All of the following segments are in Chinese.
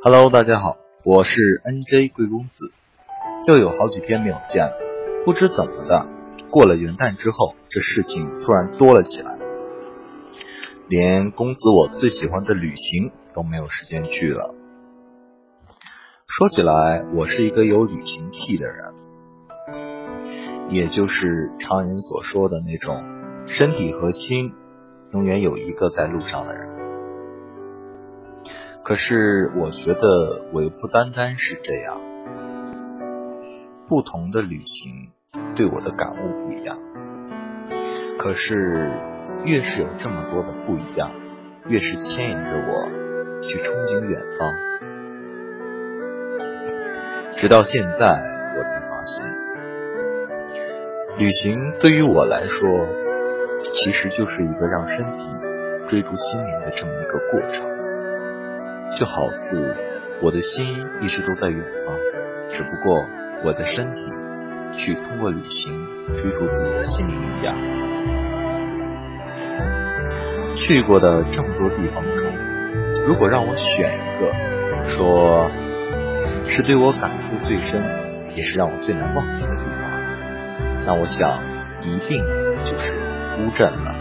Hello，大家好，我是 NJ 贵公子，又有好几天没有见了，不知怎么的，过了元旦之后，这事情突然多了起来，连公子我最喜欢的旅行都没有时间去了。说起来，我是一个有旅行癖的人，也就是常人所说的那种身体和心永远有一个在路上的人。可是我觉得我又不单单是这样，不同的旅行对我的感悟不一样。可是越是有这么多的不一样，越是牵引着我去憧憬远方。直到现在，我才发现，旅行对于我来说，其实就是一个让身体追逐心灵的这么一个过程。就好似我的心一直都在远方，只不过我的身体去通过旅行追逐自己的心灵一样。去过的这么多地方中，如果让我选一个，说是对我感触最深，也是让我最难忘记的地方，那我想一定就是乌镇了。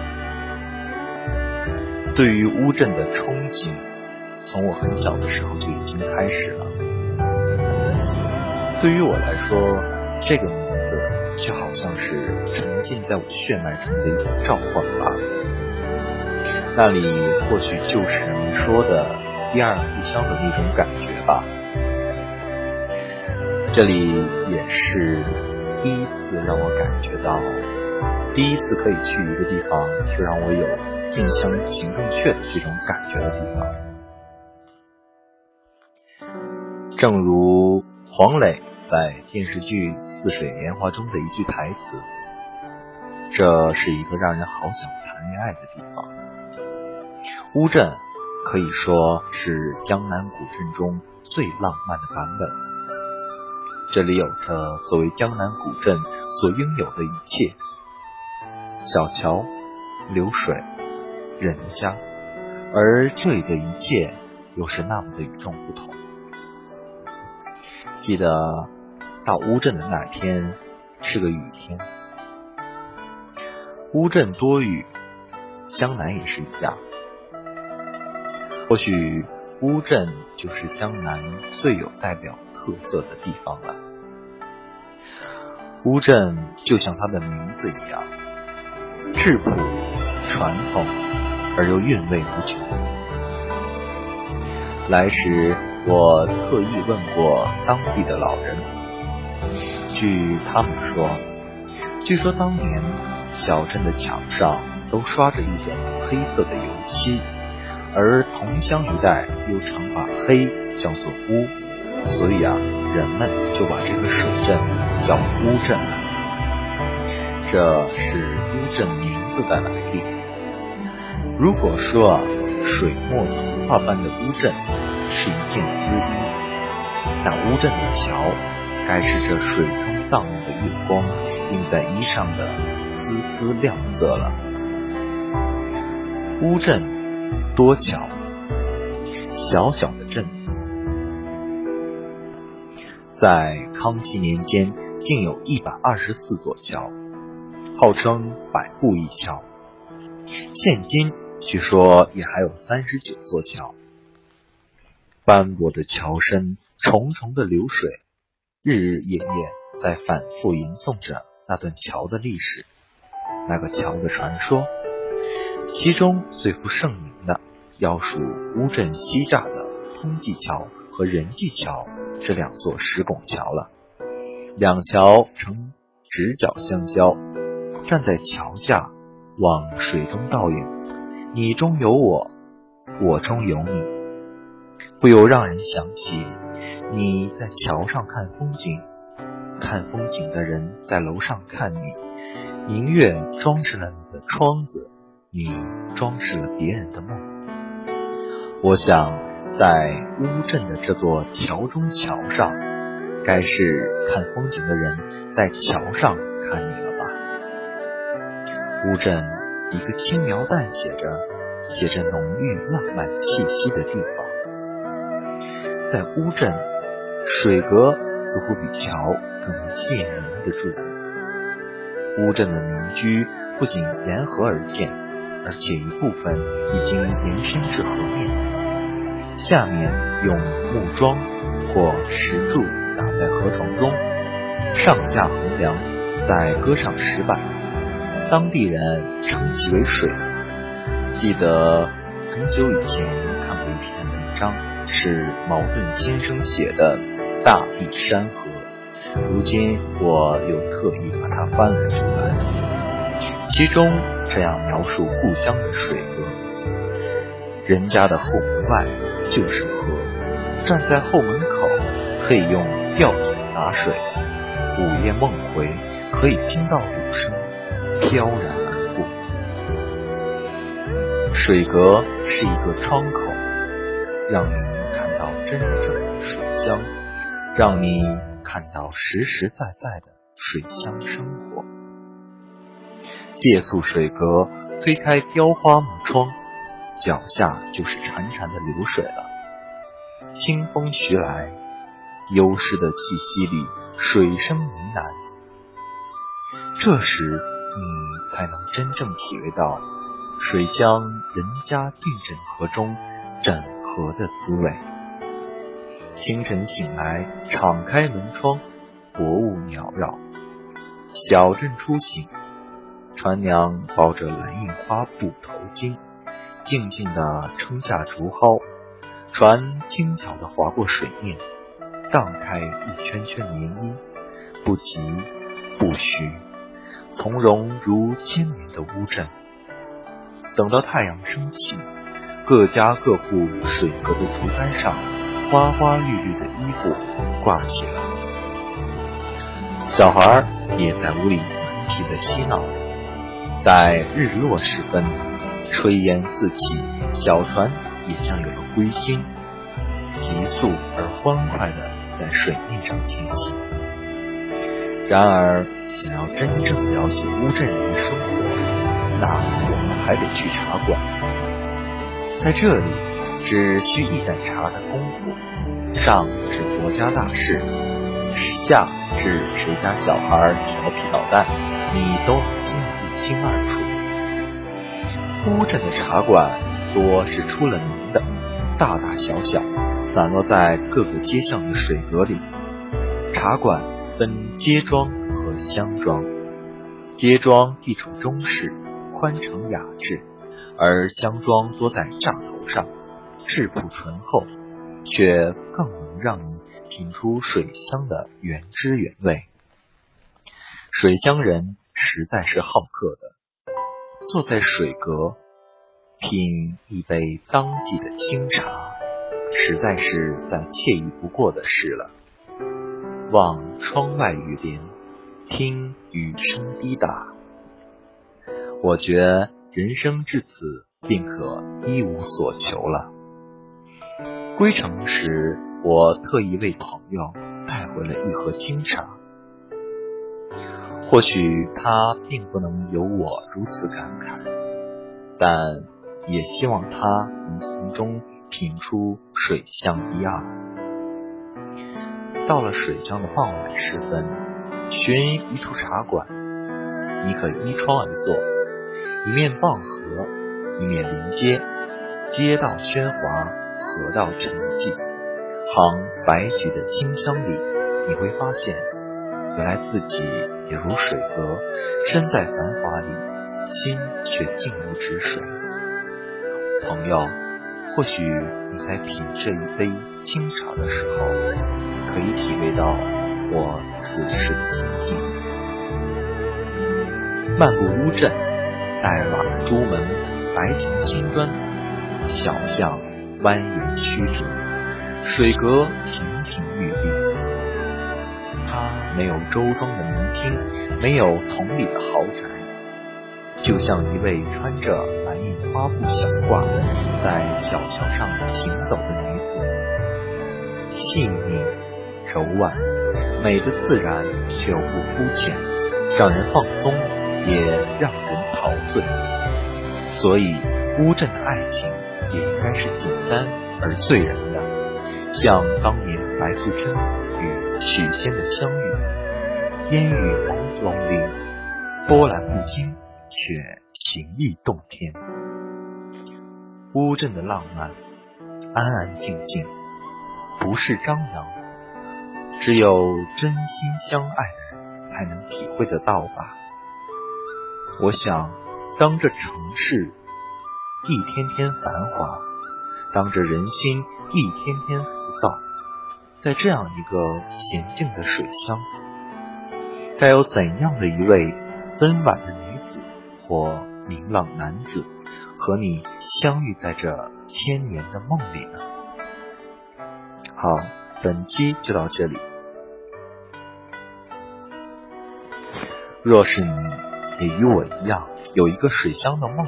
对于乌镇的憧憬。从我很小的时候就已经开始了。对于我来说，这个名字就好像是沉浸在我血脉中的一种召唤吧。那里或许就是你说的第二故乡的那种感觉吧。这里也是第一次让我感觉到，第一次可以去一个地方，却让我有近乡情更怯的这种感觉的地方。正如黄磊在电视剧《似水年华》中的一句台词：“这是一个让人好想谈恋爱的地方。”乌镇可以说是江南古镇中最浪漫的版本。这里有着作为江南古镇所拥有的一切：小桥、流水、人家，而这里的一切又是那么的与众不同。记得到乌镇的那天是个雨天，乌镇多雨，江南也是一样。或许乌镇就是江南最有代表特色的地方了。乌镇就像它的名字一样，质朴、传统而又韵味无穷。来时。我特意问过当地的老人，据他们说，据说当年小镇的墙上都刷着一种黑色的油漆，而桐乡一带又常把黑叫做乌，所以啊，人们就把这个水镇叫乌镇了。这是乌镇名字的来历。如果说，水墨图画般的乌镇。是一件丝衣，那乌镇的桥，该是这水中荡漾的月光映在衣上的丝丝亮色了。乌镇多桥，小小的镇子，在康熙年间竟有一百二十四座桥，号称百步一桥。现今据说也还有三十九座桥。斑驳的桥身，重重的流水，日日夜夜在反复吟诵着那段桥的历史，那个桥的传说。其中最负盛名的，要数乌镇西栅的通济桥和仁济桥这两座石拱桥了。两桥呈直角相交，站在桥下望水中倒影，你中有我，我中有你。不由让人想起你在桥上看风景，看风景的人在楼上看你。明月装饰了你的窗子，你装饰了别人的梦。我想，在乌镇的这座桥中桥上，该是看风景的人在桥上看你了吧？乌镇，一个轻描淡写着、写着浓郁浪漫气息的地方。在乌镇，水阁似乎比桥更吸引人的注意。乌镇的民居不仅沿河而建，而且一部分已经延伸至河面，下面用木桩或石柱打在河床中，上下横梁，再搁上石板，当地人称其为水。记得很久以前看过一篇文章，是茅盾先生写的《大地山河》，如今我又特意把它翻了出来。其中这样描述故乡的水阁：人家的后门外就是河，站在后门口可以用吊桶打水，午夜梦回可以听到鼓声飘然而过。水阁是一个窗口，让你真正的水乡，让你看到实实在在的水乡生活。借宿水阁，推开雕花木窗，脚下就是潺潺的流水了。清风徐来，幽湿的气息里，水声呢喃。这时，你才能真正体会到。水乡人家进枕河中枕河的滋味。清晨醒来，敞开门窗，薄雾缭绕。小镇初醒，船娘包着蓝印花布头巾，静静地撑下竹篙，船轻巧地划过水面，荡开一圈圈涟漪，不急不徐，从容如千年的乌镇。等到太阳升起，各家各户水阁的竹竿上，花花绿绿的衣服挂起了。小孩也在屋里顽皮的嬉闹。在日落时分，炊烟四起，小船也像有了归心，急速而欢快的在水面上前行。然而，想要真正了解乌镇人的生活，那我们……还得去茶馆，在这里只需一盏茶的功夫，上至国家大事，下至谁家小孩调皮捣蛋，你都一清二楚。乌镇的茶馆多是出了名的，大大小小，散落在各个街巷的水阁里。茶馆分街庄和乡庄，街庄地处中市。宽敞雅致，而乡庄多在栅头上，质朴醇厚，却更能让你品出水乡的原汁原味。水乡人实在是好客的，坐在水阁品一杯当季的清茶，实在是再惬意不过的事了。望窗外雨帘，听雨声滴答。我觉人生至此便可一无所求了。归程时，我特意为朋友带回了一盒清茶。或许他并不能有我如此感慨，但也希望他能从中品出水乡一二。到了水乡的傍晚时分，寻一处茶馆，你可依窗而坐。一面傍河，一面临街，街道喧哗，河道沉寂。行白菊的清香里，你会发现，原来自己也如水阁，身在繁华里，心却静如止水。朋友，或许你在品这一杯清茶的时候，可以体会到我此时的心境。漫步乌镇。在瓦朱门，白墙青砖，小巷蜿蜒曲折，水阁亭亭玉立。它没有周庄的门厅，没有同里的豪宅，就像一位穿着蓝印花布小褂，在小桥上行走的女子，细腻柔婉，美的自然却又不肤浅，让人放松。也让人陶醉，所以乌镇的爱情也应该是简单而醉人的，像当年白素贞与许仙的相遇，烟雨朦胧里波澜不惊，却情意动天。乌镇的浪漫，安安静静，不是张扬，只有真心相爱的人才能体会得到吧。我想，当这城市一天天繁华，当着人心一天天浮躁，在这样一个娴静的水乡，该有怎样的一位温婉的女子或明朗男子，和你相遇在这千年的梦里呢？好，本期就到这里。若是你。也与我一样有一个水乡的梦，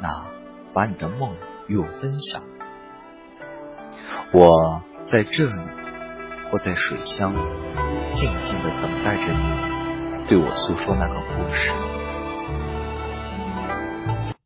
那把你的梦与我分享。我在这里，或在水乡，静静的等待着你对我诉说那个故事。